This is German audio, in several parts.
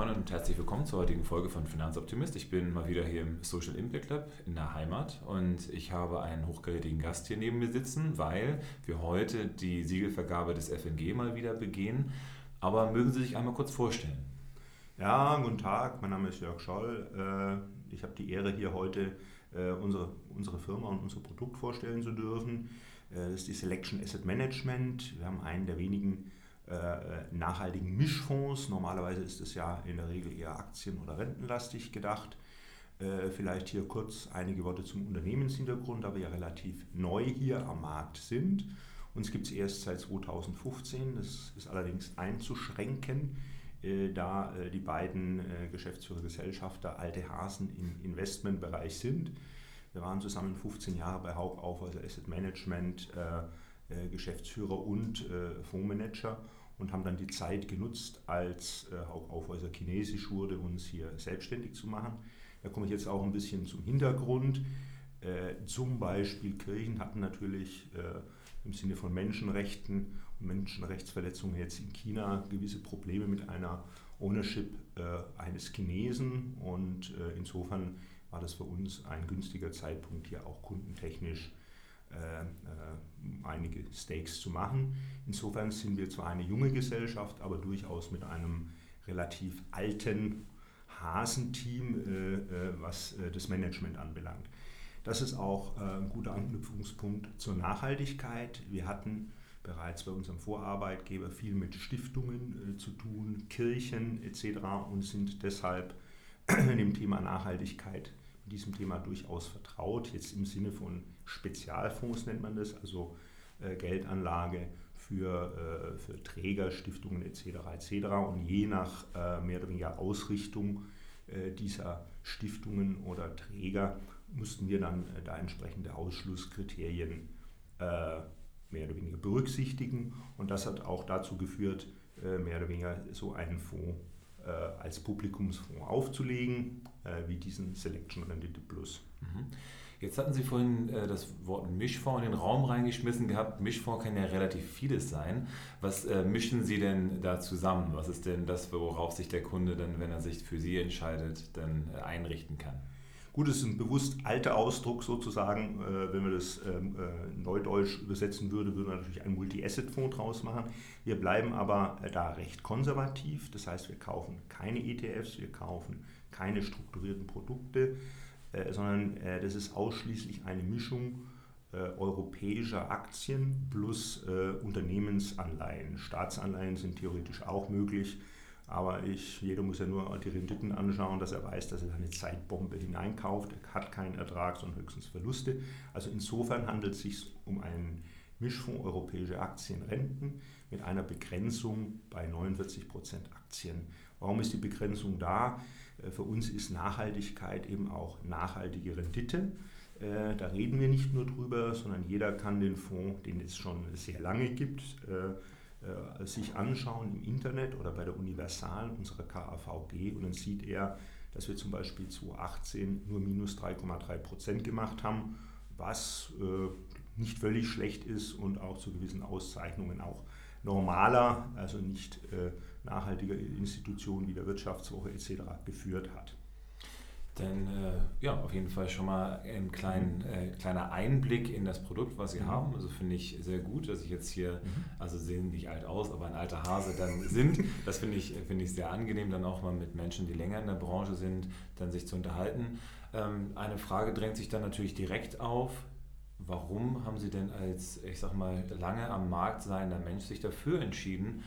Moin und herzlich willkommen zur heutigen Folge von Finanzoptimist. Ich bin mal wieder hier im Social Impact Lab in der Heimat und ich habe einen hochkarätigen Gast hier neben mir sitzen, weil wir heute die Siegelvergabe des FNG mal wieder begehen. Aber mögen Sie sich einmal kurz vorstellen? Ja, guten Tag, mein Name ist Jörg Scholl. Äh, ich habe die Ehre, hier heute äh, unsere, unsere Firma und unser Produkt vorstellen zu dürfen. Äh, das ist die Selection Asset Management. Wir haben einen der wenigen nachhaltigen Mischfonds. Normalerweise ist es ja in der Regel eher aktien- oder rentenlastig gedacht. Äh, vielleicht hier kurz einige Worte zum Unternehmenshintergrund, da wir ja relativ neu hier am Markt sind. Uns gibt es erst seit 2015, das ist allerdings einzuschränken, äh, da die beiden Geschäftsführer Gesellschafter alte Hasen im Investmentbereich sind. Wir waren zusammen 15 Jahre bei Haubaufhäuser Asset Management Geschäftsführer und Fondsmanager und haben dann die Zeit genutzt, als äh, Aufhäuser chinesisch wurde, uns hier selbstständig zu machen. Da komme ich jetzt auch ein bisschen zum Hintergrund. Äh, zum Beispiel Kirchen hatten natürlich äh, im Sinne von Menschenrechten und Menschenrechtsverletzungen jetzt in China gewisse Probleme mit einer Ownership äh, eines Chinesen und äh, insofern war das für uns ein günstiger Zeitpunkt, hier auch kundentechnisch äh, einige Stakes zu machen. Insofern sind wir zwar eine junge Gesellschaft, aber durchaus mit einem relativ alten Hasenteam, äh, was das Management anbelangt. Das ist auch ein guter Anknüpfungspunkt zur Nachhaltigkeit. Wir hatten bereits bei unserem Vorarbeitgeber viel mit Stiftungen zu tun, Kirchen etc. und sind deshalb dem Thema Nachhaltigkeit diesem Thema durchaus vertraut, jetzt im Sinne von Spezialfonds nennt man das, also äh, Geldanlage für, äh, für Träger, Stiftungen etc. etc. Und je nach äh, mehr oder weniger Ausrichtung dieser Stiftungen oder Träger mussten wir dann da entsprechende Ausschlusskriterien mehr oder weniger berücksichtigen. Und das hat auch dazu geführt, mehr oder weniger so einen Fonds als Publikumsfonds aufzulegen, wie diesen Selection Rendite Plus. Mhm. Jetzt hatten Sie vorhin äh, das Wort Mischfonds in den Raum reingeschmissen gehabt. Mischfonds kann ja relativ vieles sein. Was äh, mischen Sie denn da zusammen? Was ist denn das, worauf sich der Kunde dann, wenn er sich für Sie entscheidet, dann äh, einrichten kann? Gut, es ist ein bewusst alter Ausdruck sozusagen. Wenn man das ähm, äh, neudeutsch übersetzen würde, würde man natürlich einen Multi-Asset-Fonds draus machen. Wir bleiben aber da recht konservativ. Das heißt, wir kaufen keine ETFs, wir kaufen keine strukturierten Produkte, sondern das ist ausschließlich eine Mischung europäischer Aktien plus Unternehmensanleihen. Staatsanleihen sind theoretisch auch möglich. Aber ich, jeder muss ja nur die Renditen anschauen, dass er weiß, dass er eine Zeitbombe hineinkauft. Er hat keinen Ertrag, sondern höchstens Verluste. Also insofern handelt es sich um einen Mischfonds europäische Aktienrenten mit einer Begrenzung bei 49% Aktien. Warum ist die Begrenzung da? Äh, für uns ist Nachhaltigkeit eben auch nachhaltige Rendite. Äh, da reden wir nicht nur drüber, sondern jeder kann den Fonds, den es schon sehr lange gibt, äh, sich anschauen im Internet oder bei der Universal unserer KAVG und dann sieht er, dass wir zum Beispiel 2018 nur minus 3,3 Prozent gemacht haben, was nicht völlig schlecht ist und auch zu gewissen Auszeichnungen auch normaler, also nicht äh, nachhaltiger Institutionen wie der Wirtschaftswoche etc. geführt hat. Denn äh, ja, auf jeden Fall schon mal ein klein, äh, kleiner Einblick in das Produkt, was Sie mhm. haben. Also finde ich sehr gut, dass ich jetzt hier, mhm. also sehen nicht alt aus, aber ein alter Hase dann sind. Das finde ich, find ich sehr angenehm, dann auch mal mit Menschen, die länger in der Branche sind, dann sich zu unterhalten. Ähm, eine Frage drängt sich dann natürlich direkt auf. Warum haben Sie denn als, ich sag mal, lange am Markt seiender Mensch sich dafür entschieden,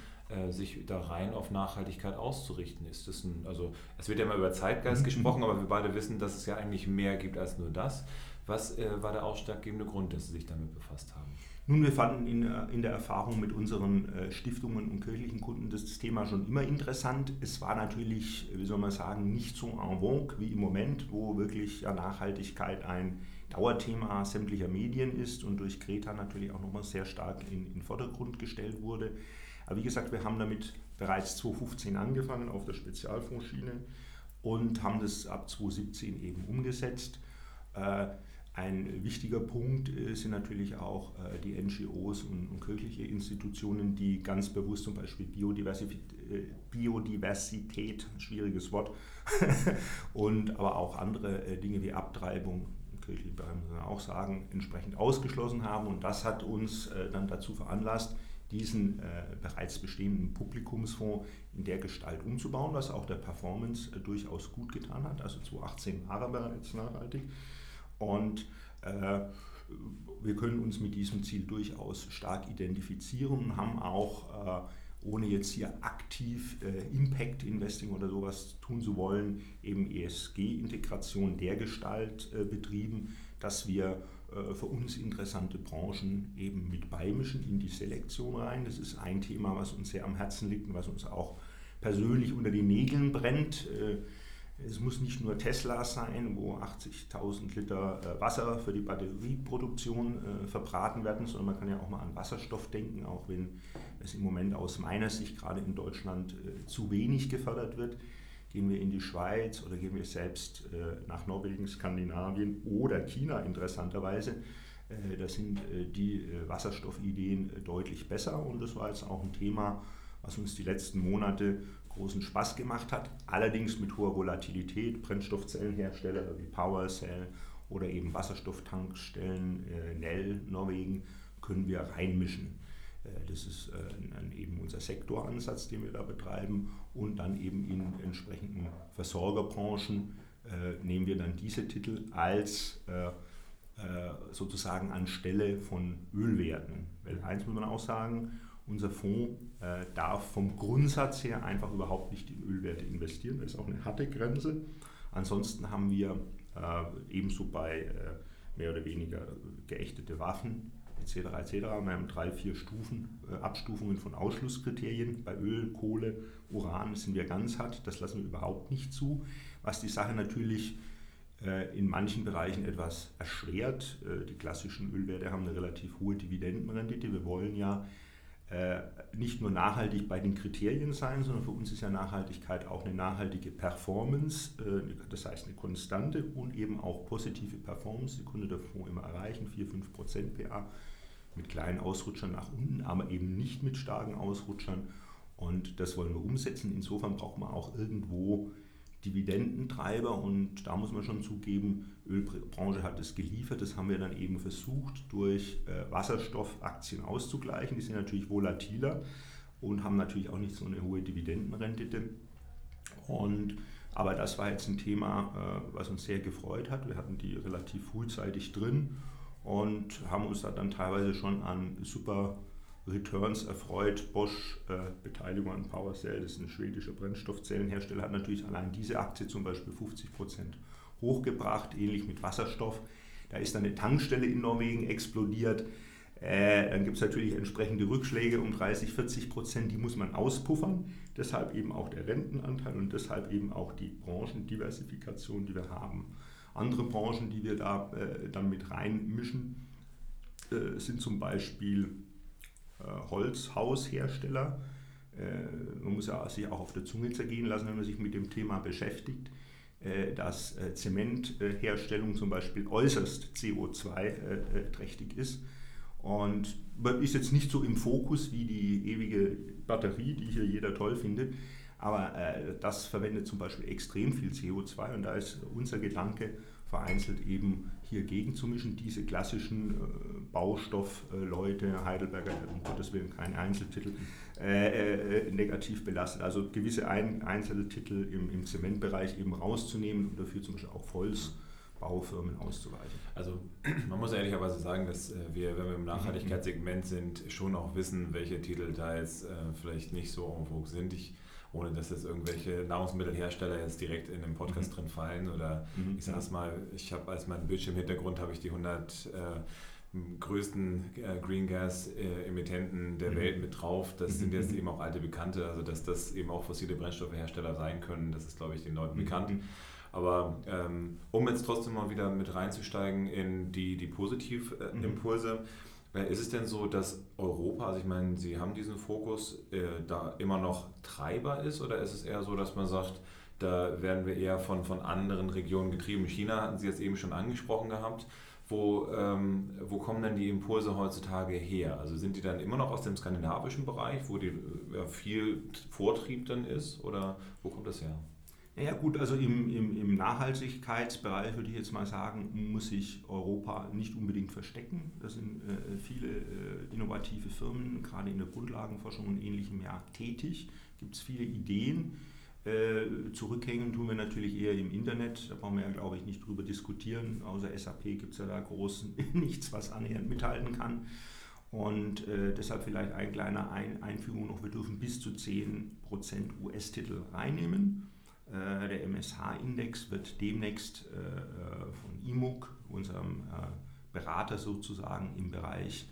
sich da rein auf Nachhaltigkeit auszurichten. Ist das ein, also es wird ja immer über Zeitgeist mhm. gesprochen, aber wir beide wissen, dass es ja eigentlich mehr gibt als nur das. Was äh, war der ausschlaggebende Grund, dass Sie sich damit befasst haben? Nun, wir fanden in, äh, in der Erfahrung mit unseren äh, Stiftungen und kirchlichen Kunden das Thema schon immer interessant. Es war natürlich, wie soll man sagen, nicht so en vogue wie im Moment, wo wirklich ja, Nachhaltigkeit ein Dauerthema sämtlicher Medien ist und durch Greta natürlich auch nochmal sehr stark in den Vordergrund gestellt wurde. Aber wie gesagt, wir haben damit bereits 2015 angefangen auf der Spezialfondsschiene und haben das ab 2017 eben umgesetzt. Äh, Ein wichtiger Punkt sind natürlich auch die NGOs und, kirchliche Institutionen, die ganz bewusst zum Beispiel Biodiversität, schwieriges Wort, und aber auch andere Dinge wie Abtreibung, kirchliche Beamten auch sagen, entsprechend ausgeschlossen haben. Und das hat uns dann dazu veranlasst, diesen äh, bereits bestehenden Publikumsfonds in der Gestalt umzubauen, was auch der Performance äh, durchaus gut getan hat. Also 2018 war er bereits nachhaltig. Und äh, wir können uns mit diesem Ziel durchaus stark identifizieren und haben auch, äh, ohne jetzt hier aktiv äh, Impact Investing oder sowas tun zu wollen, eben ESG-Integration der Gestalt äh, betrieben, dass wir für uns interessante Branchen eben mit beimischen in die Selektion rein. Das ist ein Thema, was uns sehr am Herzen liegt und was uns auch persönlich unter die Nägeln brennt. Äh, es muss nicht nur Tesla sein, wo 80.000 Liter äh, Wasser für die Batterieproduktion verbraten werden, sondern man kann ja auch mal an Wasserstoff denken, auch wenn es im Moment aus meiner Sicht gerade in Deutschland zu wenig gefördert wird. Gehen wir in die Schweiz oder gehen wir selbst äh, nach Norwegen, Skandinavien oder China interessanterweise, äh, da sind äh, die Wasserstoffideen deutlich besser und das war jetzt auch ein Thema, was uns die letzten Monate großen Spaß gemacht hat, allerdings mit hoher Volatilität. Brennstoffzellenhersteller wie PowerCell oder eben Wasserstofftankstellen, Nell, Norwegen, können wir reinmischen. Äh, das ist äh, eben unser Sektoransatz, den wir da betreiben. Und dann eben in entsprechenden Versorgerbranchen äh, nehmen wir dann diese Titel als sozusagen anstelle von Ölwerten. Weil eins muss man auch sagen, unser Fonds darf vom Grundsatz her einfach überhaupt nicht in Ölwerte investieren. Das ist auch eine harte Grenze. Ansonsten haben wir ebenso bei mehr oder weniger geächtete Waffen etc. etc. Wir haben drei, vier Stufen, äh, Abstufungen von Ausschlusskriterien. Bei Öl, Kohle, Uran sind wir ganz hart, das lassen wir überhaupt nicht zu, was die Sache natürlich äh, in manchen Bereichen etwas erschwert. Äh, die klassischen Ölwerte haben eine relativ hohe Dividendenrendite. Wir wollen ja nicht nur nachhaltig bei den Kriterien sein, sondern für uns ist ja Nachhaltigkeit auch eine nachhaltige Performance, das heißt eine konstante und eben auch positive Performance. Die Kunde der Fonds immer erreichen, 4-5% PA mit kleinen Ausrutschern nach unten, aber eben nicht mit starken Ausrutschern. Und das wollen wir umsetzen. Insofern braucht man auch irgendwo Dividendentreiber und da muss man schon zugeben, Ölbranche hat es geliefert. Das haben wir dann eben versucht, durch äh, Wasserstoffaktien auszugleichen. Die sind natürlich volatiler und haben natürlich auch nicht so eine hohe Dividendenrendite. Und, aber das war jetzt ein Thema, äh, was uns sehr gefreut hat. Wir hatten die relativ frühzeitig drin und haben uns da dann teilweise schon an super Returns erfreut. Bosch, äh, Beteiligung an PowerCell, das ist ein schwedischer Brennstoffzellenhersteller, hat natürlich allein diese Aktie zum Beispiel 50 Prozent hochgebracht, ähnlich mit Wasserstoff. Da ist dann eine Tankstelle in Norwegen explodiert. Äh, dann gibt es natürlich entsprechende Rückschläge um 30, 40 Prozent, die muss man auspuffern. Deshalb eben auch der Rentenanteil und deshalb eben auch die Branchendiversifikation, die wir haben. Andere Branchen, die wir da äh, dann mit reinmischen, äh, sind zum Beispiel äh, Holzhaushersteller. Äh, man muss ja sich auch auf der Zunge zergehen lassen, wenn man sich mit dem Thema beschäftigt, äh, dass äh, Zementherstellung zum Beispiel äußerst CO2-trächtig ist. Und ist jetzt nicht so im Fokus wie die ewige Batterie, die hier jeder toll findet. Aber äh, das verwendet zum Beispiel extrem viel CO2 und da ist unser Gedanke, vereinzelt eben hier gegenzumischen. Diese klassischen äh, Baustoffleute, Heidelberger, um Gottes Willen kein Einzeltitel, äh, äh, negativ belastet. Also gewisse Ein Einzeltitel im, im Zementbereich eben rauszunehmen und dafür zum Beispiel auch Holzbaufirmen auszuweichen. Also man muss ehrlicherweise sagen, dass äh, wir, wenn wir im Nachhaltigkeitssegment sind, schon auch wissen, welche Titel da jetzt äh, vielleicht nicht so en vogue sind. Ich ohne dass jetzt irgendwelche Nahrungsmittelhersteller jetzt direkt in den Podcast mhm. drin fallen. Oder mhm. ich sage es mal, ich habe als meinen Bildschirmhintergrund habe ich die 100 äh, größten äh, Green Gas äh, Emittenten der mhm. Welt mit drauf. Das sind jetzt mhm. eben auch alte Bekannte, also dass das eben auch fossile Brennstoffhersteller sein können, das ist glaube ich den Leuten mhm. bekannt. Aber ähm, um jetzt trotzdem mal wieder mit reinzusteigen in die, die Positivimpulse, mhm. Äh, ist es denn so, dass Europa, also ich meine, Sie haben diesen Fokus, äh, da immer noch Treiber ist oder ist es eher so, dass man sagt, da werden wir eher von, von anderen Regionen getrieben? China hatten Sie jetzt eben schon angesprochen gehabt. wo, ähm, wo kommen denn die Impulse heutzutage her? Also sind die dann immer noch aus dem skandinavischen Bereich, wo die, ja, viel Vortrieb dann ist? Oder wo kommt das her? Ja gut, also im, im, im, Nachhaltigkeitsbereich würde ich jetzt mal sagen, muss sich Europa nicht unbedingt verstecken. Da sind äh, viele äh, innovative Firmen, gerade in der Grundlagenforschung und ähnlichem, ja tätig. Gibt es viele Ideen. Äh, zurückhängen tun wir natürlich eher im Internet. Da brauchen wir ja, glaube ich, nicht drüber diskutieren. Außer SAP gibt es ja da groß nichts, was annähernd mithalten kann. Und äh, deshalb vielleicht ein kleiner ein Einfügung noch. Wir dürfen bis zu 10% US-Titel reinnehmen. Äh, der MSH-Index wird demnächst äh, äh, von IMUG, unserem Berater sozusagen im Bereich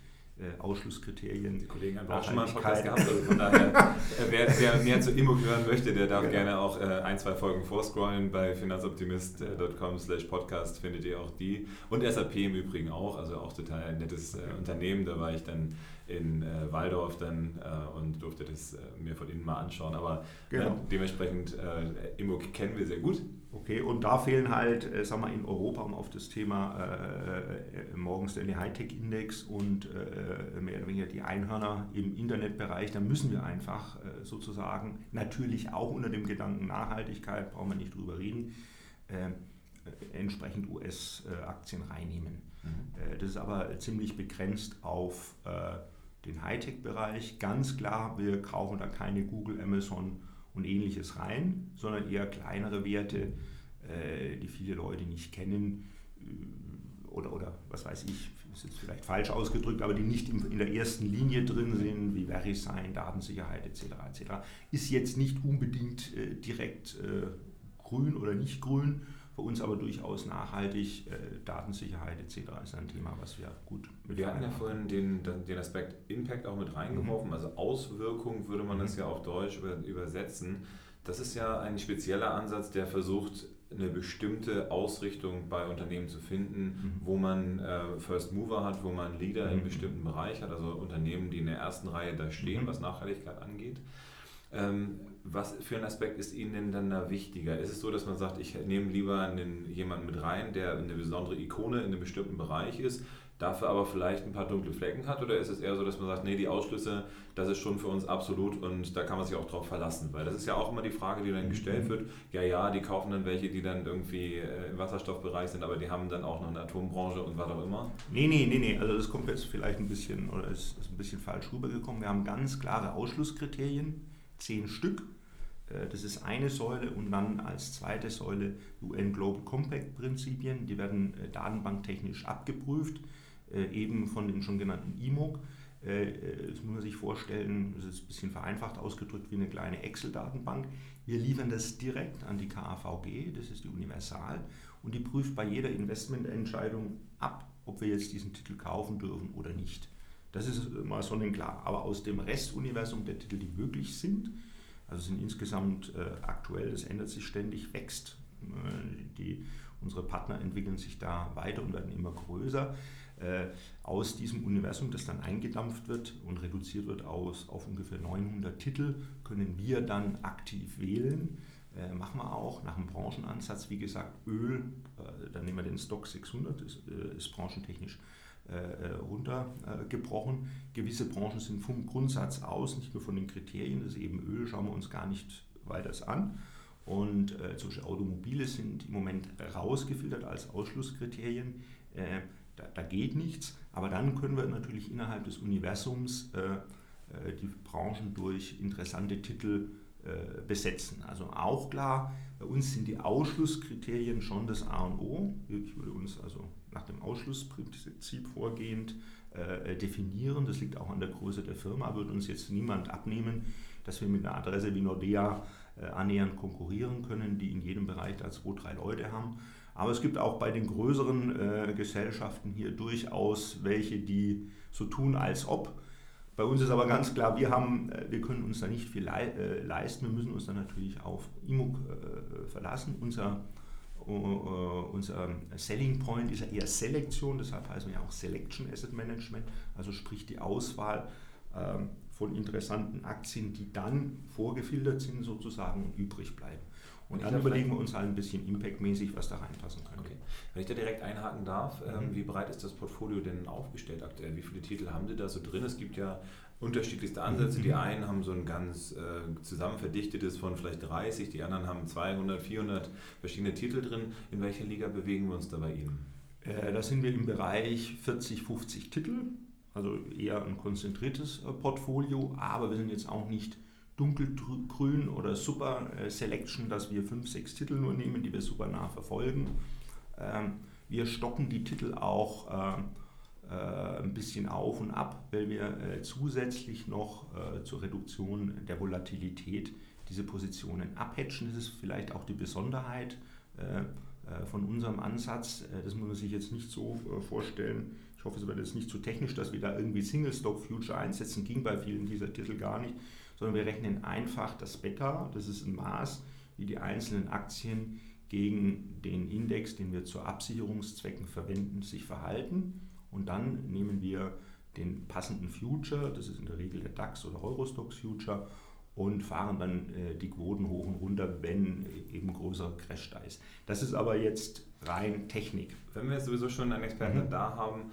Ausschlusskriterien. Die Kollegen haben auch schon mal einen Podcast gehabt, also von daher, wer, wer, mehr zu IMUG hören möchte, der darf genau. gerne auch ein, zwei Folgen vorscrollen. Bei finanzoptimist.com slash podcast findet ihr auch die. Und SAP im Übrigen auch, also auch total ein nettes Unternehmen. Da war ich dann in äh, Waldorf dann äh, und durfte das äh, mir von innen mal anschauen. Aber äh, genau. dementsprechend äh, Immok kennen wir sehr gut. Okay, und da fehlen halt, äh, sagen wir in Europa, um auf das Thema äh, Morgan Stanley Hightech Index und mehr oder weniger die Einhörner im Internetbereich, da müssen wir einfach sozusagen, natürlich auch unter dem Gedanken Nachhaltigkeit, brauchen wir nicht drüber reden, entsprechend US-Aktien reinnehmen. Mhm. Das ist aber ziemlich begrenzt auf den Hightech-Bereich. Ganz klar, wir kaufen da keine Google, Amazon und ähnliches rein, sondern eher kleinere Werte, äh, die viele Leute nicht kennen äh, oder, oder was weiß ich, ist jetzt vielleicht falsch ausgedrückt, aber die nicht in der ersten Linie drin sind, wie VeriSign, Datensicherheit etc. etc. Ist jetzt nicht unbedingt äh, direkt grün oder nicht grün, für uns aber durchaus nachhaltig. Äh, Datensicherheit etc. ist ein Thema, was wir gut mit Wir hatten ja vorhin den, den Aspekt Impact auch mit reingeworfen, mhm. also Auswirkung würde man mhm. das ja auf Deutsch übersetzen. Das ist ja ein spezieller Ansatz, der versucht, eine bestimmte Ausrichtung bei Unternehmen zu finden, mhm. wo man äh, First Mover hat, wo man Leader mhm. in bestimmten Bereich hat, also Unternehmen, die in der ersten Reihe da stehen, mhm. was Nachhaltigkeit angeht. Ähm, was für ein Aspekt ist Ihnen denn dann da wichtiger? Ist es so, dass man sagt, ich nehme lieber einen, jemanden mit rein, der eine besondere Ikone in einem bestimmten Bereich ist, dafür aber vielleicht ein paar dunkle Flecken hat? Oder ist es eher so, dass man sagt, nee, die Ausschlüsse, das ist schon für uns absolut und da kann man sich auch drauf verlassen? Weil das ist ja auch immer die Frage, die dann gestellt wird. Ja, ja, die kaufen dann welche, die dann irgendwie äh, im Wasserstoffbereich sind, aber die haben dann auch noch eine Atombranche und was auch immer? Nee, nee, nee, nee. Also das kommt jetzt vielleicht ein bisschen oder ist, ist ein bisschen falsch rübergekommen. Wir haben ganz klare Ausschlusskriterien zehn Stück. Äh, das ist eine Säule und dann als zweite Säule UN Global Compact Prinzipien. Die werden äh, datenbanktechnisch abgeprüft, äh, eben von den schon genannten IMOC. Das muss man sich vorstellen, das ist ein bisschen vereinfacht ausgedrückt wie eine kleine Excel-Datenbank. Wir liefern das direkt an die KAVG, das ist die Universal, und die prüft bei jeder Investmententscheidung ab, ob wir jetzt diesen Titel kaufen dürfen oder nicht. Das ist mal sonnenklar. Aber aus dem Restuniversum der Titel, die möglich sind, also sind insgesamt äh, aktuell, das ändert sich ständig, wächst. Äh, die, unsere Partner entwickeln sich da weiter und werden immer größer. Äh, aus diesem Universum, das dann eingedampft wird und reduziert wird aus, auf ungefähr 900 Titel, können wir dann aktiv wählen. Äh, machen wir auch nach dem Branchenansatz, wie gesagt, Öl, äh, dann nehmen wir den Stock 600, ist, äh, ist branchentechnisch runtergebrochen. Gewisse Branchen sind vom Grundsatz aus, nicht nur von den Kriterien, das ist eben Öl, schauen wir uns gar nicht weiter an. Und äh, solche Automobile sind im Moment rausgefiltert als Ausschlusskriterien. Äh, da, da, geht nichts, aber dann können wir natürlich innerhalb des Universums äh, äh die Branchen durch interessante Titel äh, besetzen. Also auch klar, bei uns sind die Ausschlusskriterien schon das A und O. Ich würde uns also nach dem Ausschlussprinzip vorgehend äh, definieren. Das liegt auch an der Größe der Firma, wird uns jetzt niemand abnehmen, dass wir mit einer Adresse wie Nordea äh, annähernd konkurrieren können, die in jedem Bereich da zwei, drei Leute haben. Aber es gibt auch bei den größeren äh, Gesellschaften hier durchaus welche, die so tun, als ob bei uns ist aber ganz klar, wir, haben, äh, wir können uns da nicht viel äh, leisten. Wir müssen uns dann natürlich auf IMUG äh, verlassen. Unser, unser Selling Point ist ja eher Selektion, deshalb heißen wir ja auch Selection Asset Management, also sprich die Auswahl ähm, von interessanten Aktien, die dann vorgefiltert sind sozusagen und übrig bleiben. Und dann überlegen wir uns halt ein bisschen impactmäßig, was da reinpassen kann. Okay. Wenn ich da direkt einhaken darf, ähm, mhm. wie breit ist das Portfolio denn aufgestellt aktuell? Wie viele Titel haben Sie da so drin? Es gibt ja unterschiedlichste Ansätze. Die mhm. einen haben so ein ganz äh, zusammen von vielleicht 30, die anderen haben 200, 400 verschiedene Titel drin. In welcher Liga bewegen wir uns da bei Ihnen? Äh, da sind wir im Bereich 40, 50 Titel, also eher ein konzentriertes äh, Portfolio, aber wir sind jetzt auch nicht dunkelgrün oder Super äh, Selection, dass wir fünf, sechs Titel nur nehmen, die wir super nah verfolgen. Ähm, wir stocken die Titel auch ein bisschen auf und ab, weil wir zusätzlich noch zur Reduktion der Volatilität diese Positionen abhatchen. Das ist vielleicht auch die Besonderheit von unserem Ansatz. Das muss man sich jetzt nicht so vorstellen. Ich hoffe, es wird jetzt nicht zu technisch, dass wir da irgendwie Single Stock Future einsetzen. Ging bei vielen dieser Titel gar nicht sondern wir rechnen einfach das Beta, das ist ein Maß, wie die einzelnen Aktien gegen den Index, den wir zu Absicherungszwecken verwenden, sich verhalten. Und dann nehmen wir den passenden Future, das ist in der Regel der DAX oder Eurostox Future, und fahren dann äh, die Quoten hoch und runter, wenn eben größer Crash da ist. Das ist aber jetzt rein Technik. Wenn wir jetzt sowieso schon einen Experten mhm. da haben,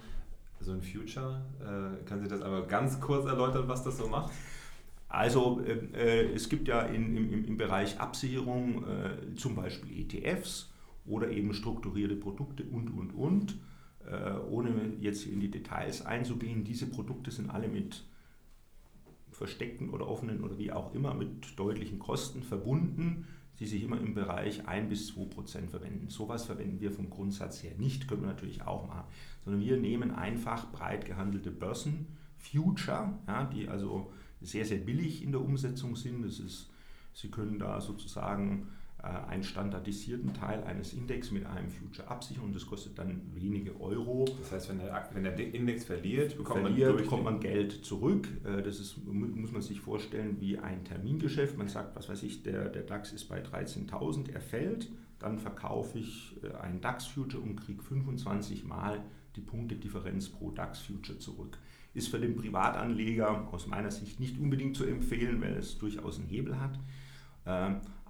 so ein Future, äh, können Sie das aber ganz kurz erläutern, was das so macht? Also äh, äh, es gibt ja in, im, im Bereich Absicherung äh, zum Beispiel ETFs oder eben strukturierte Produkte und, und, und. Äh, ohne jetzt in die Details einzugehen, diese Produkte sind alle mit versteckten oder offenen oder wie auch immer mit deutlichen Kosten verbunden, die sich immer im Bereich 1 bis 2 Prozent verwenden. Sowas verwenden wir vom Grundsatz her nicht, können wir natürlich auch machen, sondern wir nehmen einfach breit gehandelte Börsen, Future, ja, die also sehr, sehr billig in der Umsetzung sind. Das ist, Sie können da sozusagen einen standardisierten Teil eines Index mit einem Future absichern und das kostet dann wenige Euro. Das heißt, wenn der, wenn der Index verliert, bekommt, verliert, man, bekommt man Geld zurück. Äh, das ist, muss man sich vorstellen wie ein Termingeschäft. Man sagt, was weiß ich, der, der DAX ist bei 13.000, er fällt, dann verkaufe ich äh, einen DAX-Future und kriege 25 Mal die Punktedifferenz pro DAX-Future zurück ist für den Privatanleger aus meiner Sicht nicht unbedingt zu empfehlen, weil es durchaus einen Hebel hat.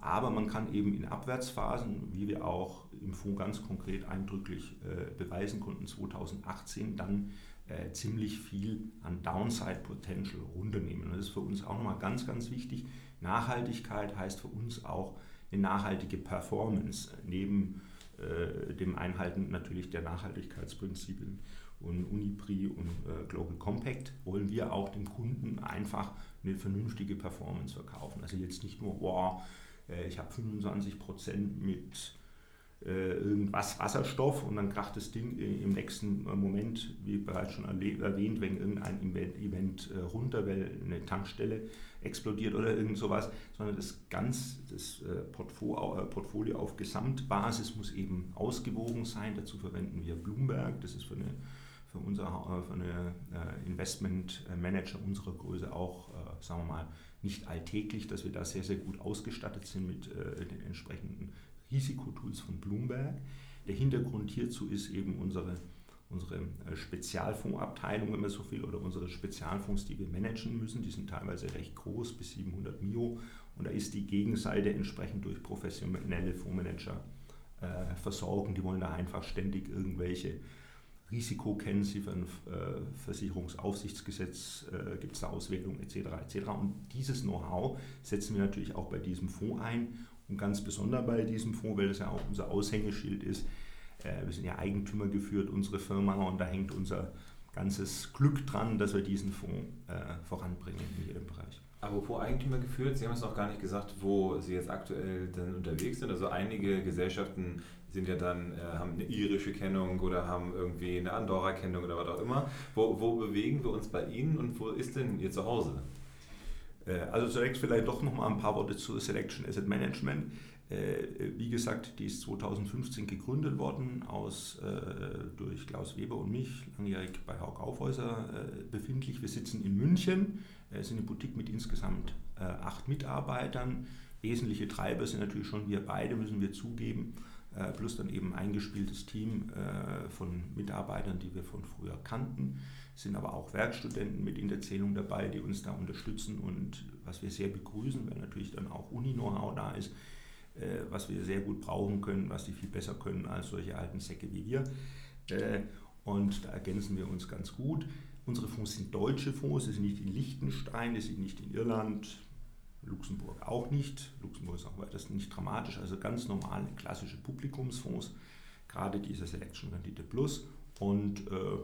Aber man kann eben in Abwärtsphasen, wie wir auch im Fonds ganz konkret eindrücklich äh, beweisen konnten, 2018 dann äh, ziemlich viel an Downside Potential runternehmen. Und das ist für uns auch nochmal ganz, ganz wichtig. Nachhaltigkeit heißt für uns auch eine nachhaltige Performance neben äh, dem Einhalten natürlich der Nachhaltigkeitsprinzipien und Unipri und äh, Global Compact wollen wir auch dem Kunden einfach eine vernünftige Performance verkaufen. Also jetzt nicht nur, wow, äh, ich habe 25% mit äh, irgendwas Wasserstoff und dann kracht das Ding im nächsten Moment, wie bereits schon erwähnt, wenn irgendein Event, äh, runter, weil eine Tankstelle explodiert oder irgend sowas, sondern das ganz das äh, Portfolio auf Gesamtbasis muss eben ausgewogen sein. Dazu verwenden wir Bloomberg, das ist für eine für, unser, äh, für eine äh, Investmentmanager unserer Größe auch, äh, sagen wir mal, nicht alltäglich, dass wir da sehr, sehr gut ausgestattet sind mit den entsprechenden Risikotools von Bloomberg. Der Hintergrund hierzu ist eben unsere, unsere Spezialfondsabteilung, wenn man so viel, oder unsere Spezialfonds, die wir managen müssen. Die sind teilweise recht groß, bis 700 Mio. Und da ist die Gegenseite entsprechend durch professionelle Fondsmanager äh, versorgen. Die wollen da einfach ständig irgendwelche Risiko kennen Sie ein äh, Versicherungsaufsichtsgesetz, äh, gibt es da Auswertungen etc. etc. Und dieses Know-how setzen wir natürlich auch bei diesem Fonds ein und ganz besonders bei diesem Fonds, weil das ja auch unser Aushängeschild ist. Äh, wir sind ja Eigentümer geführt, unsere Firma, und da hängt unser ganzes Glück dran, dass wir diesen Fonds voranbringen in jedem Bereich. Apropos Eigentümer geführt, Sie haben es noch gar nicht gesagt, wo Sie jetzt aktuell dann unterwegs sind. Also einige Gesellschaften sind ja dann, äh, haben eine irische Kennung oder haben irgendwie eine Andorra-Kennung oder was auch immer. Wo, wo bewegen wir uns bei Ihnen und wo ist denn Ihr Zuhause? Äh, also zunächst vielleicht doch noch mal ein paar Worte zu Selection Asset Management. Äh, wie gesagt, die ist 2015 gegründet worden aus, äh, durch Klaus Weber und mich, langjährig bei Haug Aufhäuser befindlich. Wir sitzen in München, sind eine Boutique mit insgesamt acht Mitarbeitern. Wesentliche Treiber sind natürlich schon wir beide, müssen wir zugeben. Äh, plus dann eben ein eingespieltes Team äh, von Mitarbeitern, die wir von früher kannten. Es sind aber auch Werkstudenten mit in der Zählung dabei, die uns da unterstützen und was wir sehr begrüßen, weil natürlich dann auch Uni-Know-how da ist, äh, was wir sehr gut brauchen können, was die viel besser können als solche alten Säcke wie wir. Und da ergänzen wir uns ganz gut. Unsere Fonds sind deutsche Fonds, sie sind nicht in Liechtenstein, sie sind nicht in Irland, Luxemburg auch nicht. Luxemburg ist auch weiters nicht dramatisch, also ganz normale klassische Publikumsfonds, gerade diese Selection Rendite Plus. Und äh,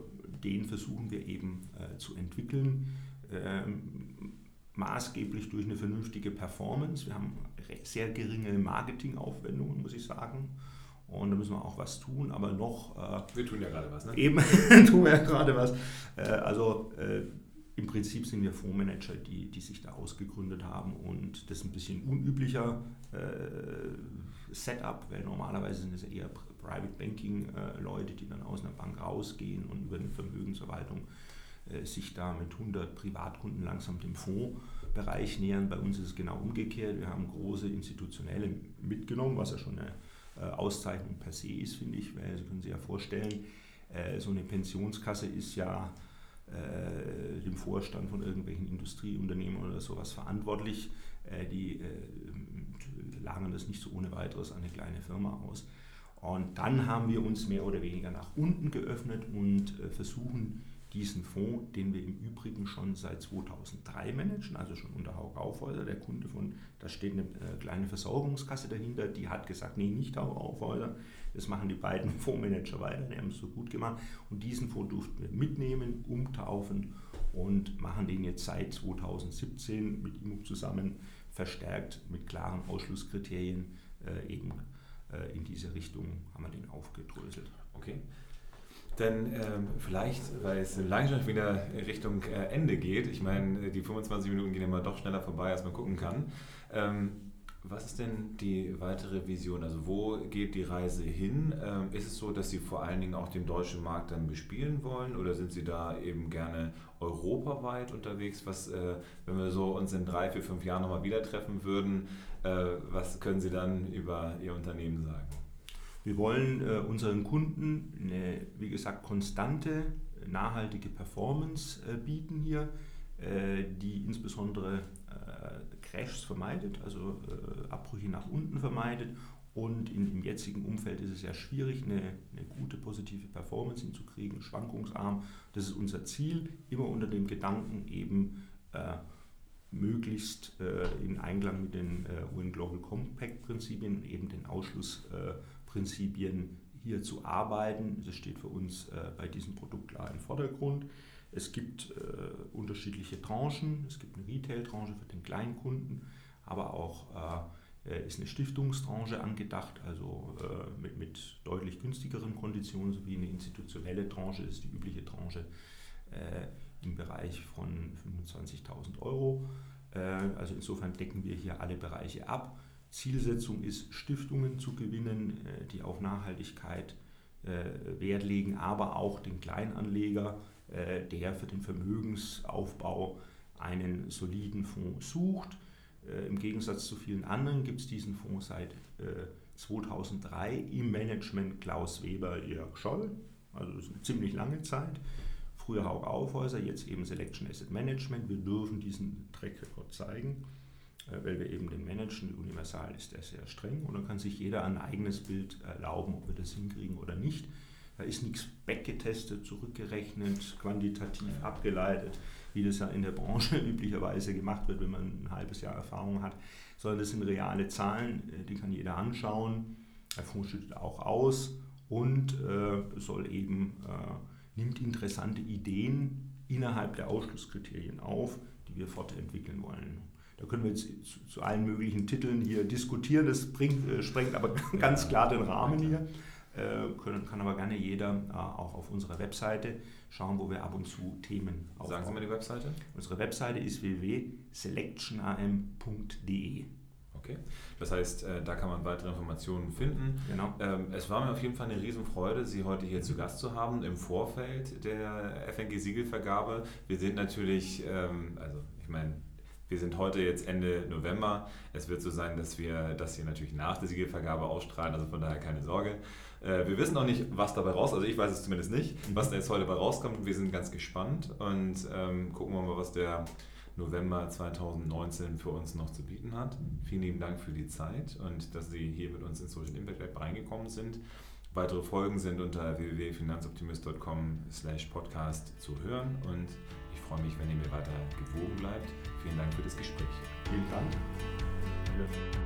den versuchen wir eben äh, zu entwickeln, ähm, maßgeblich durch eine vernünftige Performance. Wir haben sehr geringe Marketingaufwendungen, muss ich sagen. Und da müssen wir auch was tun, aber noch. Äh, wir tun ja gerade was, ne? Eben tun wir ja gerade was. Äh, also äh, im Prinzip sind wir Fondsmanager, die, die sich da ausgegründet haben und das ist ein bisschen unüblicher äh, Setup, weil normalerweise sind es eher Private Banking äh, Leute, die dann aus einer Bank rausgehen und über eine Vermögensverwaltung äh, sich da mit 100 Privatkunden langsam dem Fondsbereich nähern. Bei uns ist es genau umgekehrt. Wir haben große institutionelle mitgenommen, was ja schon eine äh, Auszeichnung per se ist, finde ich, weil Sie können sich ja vorstellen, äh, so eine Pensionskasse ist ja äh, dem Vorstand von irgendwelchen Industrieunternehmen oder sowas verantwortlich. Äh, die äh, lagern das nicht so ohne weiteres an eine kleine Firma aus. Und dann haben wir uns mehr oder weniger nach unten geöffnet und versuchen, diesen Fonds, den wir im Übrigen schon seit 2003 managen, also schon unter Haug Aufhäuser, der Kunde von, da steht eine äh, kleine Versorgungskasse dahinter, die hat gesagt, nee, nicht Haug Aufhäuser, das machen die beiden Fondsmanager weiter, die haben es so gut gemacht und diesen Fonds durften wir mitnehmen, umtaufen und machen den jetzt seit 2017 mit ihm zusammen verstärkt mit klaren Ausschlusskriterien äh, eben äh, in diese Richtung haben wir den aufgedröselt. Okay. Denn ähm, vielleicht, weil es langsam wieder Richtung äh, Ende geht, ich meine, die 25 Minuten gehen immer doch schneller vorbei, als man gucken kann. Ähm, was ist denn die weitere Vision? Also wo geht die Reise hin? Ähm, ist es so, dass Sie vor allen Dingen auch den deutschen Markt dann bespielen wollen oder sind Sie da eben gerne europaweit unterwegs? Was, äh, wenn wir so uns in drei, vier, fünf Jahren nochmal wieder treffen würden, äh, was können Sie dann über Ihr Unternehmen sagen? Wir wollen äh, unseren Kunden eine, wie gesagt, konstante, nachhaltige Performance äh, bieten hier, äh, die insbesondere äh, Crashs vermeidet, also äh, Abbrüche nach unten vermeidet. Und in, im jetzigen Umfeld ist es ja schwierig, eine, eine gute positive Performance hinzukriegen, schwankungsarm. Das ist unser Ziel, immer unter dem Gedanken eben äh, möglichst in Einklang mit den UN Global Compact Prinzipien, eben den Ausschluss Prinzipien hier zu arbeiten. Das steht für uns äh, bei diesem Produkt klar im Vordergrund. Es gibt äh, unterschiedliche Tranchen. Es gibt eine Retail-Tranche für den Kleinkunden, aber auch äh, ist eine Stiftungstranche angedacht, also äh, mit, mit, deutlich günstigeren Konditionen, sowie eine institutionelle Tranche ist die übliche Tranche äh, im Bereich von 25.000 Euro. Äh, also insofern decken wir hier alle Bereiche ab. Zielsetzung ist, Stiftungen zu gewinnen, äh, die auf Nachhaltigkeit äh, Wert legen, aber auch den Kleinanleger, äh, der für den Vermögensaufbau einen soliden Fonds sucht. Im Gegensatz zu vielen anderen gibt es diesen Fonds seit 2003 im Management Klaus Weber, Jörg Scholl, also das ist eine ziemlich lange Zeit. Früher Haug Aufhäuser, jetzt eben Selection Asset Management. Wir dürfen diesen Track-Record zeigen. Äh, weil wir eben den managen. Universal ist der sehr streng und dann kann sich jeder ein eigenes Bild erlauben, ob wir das hinkriegen oder nicht. Da ist nichts backgetestet, zurückgerechnet, quantitativ abgeleitet, wie das ja in der Branche üblicherweise gemacht wird, wenn man ein halbes Jahr Erfahrung hat, sondern das sind reale Zahlen, äh, die kann jeder anschauen. Fonds schüttet auch aus und äh, soll eben, äh, nimmt interessante Ideen innerhalb der Ausschlusskriterien auf, die wir fortentwickeln wollen. Da können wir jetzt zu, zu allen möglichen Titeln hier diskutieren. Das bringt, äh, sprengt aber ganz klar den Rahmen hier. Äh, können, kann aber gerne jeder äh, auch auf unserer Webseite schauen, wo wir ab und zu Themen aufbauen. Sagen Sie mal die Webseite. Unsere Webseite ist www.selectionam.de. Okay, das heißt, äh, da kann man weitere Informationen finden. Genau. Ähm, es war mir auf jeden Fall eine Riesenfreude, Sie heute hier zu Gast zu haben im Vorfeld der FNG-Siegelvergabe. Wir sind natürlich, ähm, also ich meine, wir sind heute jetzt Ende November. Es wird so sein, dass wir das hier natürlich nach der Siegelvergabe ausstrahlen, also von daher keine Sorge. Äh, wir wissen noch nicht, was dabei raus, also ich weiß es zumindest nicht, was da jetzt heute dabei rauskommt. Wir sind ganz gespannt und ähm, gucken wir mal, was der November 2019 für uns noch zu bieten hat. Vielen lieben Dank für die Zeit und dass Sie hier mit uns ins Social Impact Lab reingekommen sind. Weitere Folgen sind unter www.finanzoptimist.com slash podcast zu hören und ich freue mich, wenn ihr mir weiter gewogen bleibt. Vielen Dank für das Gespräch. Vielen Dank.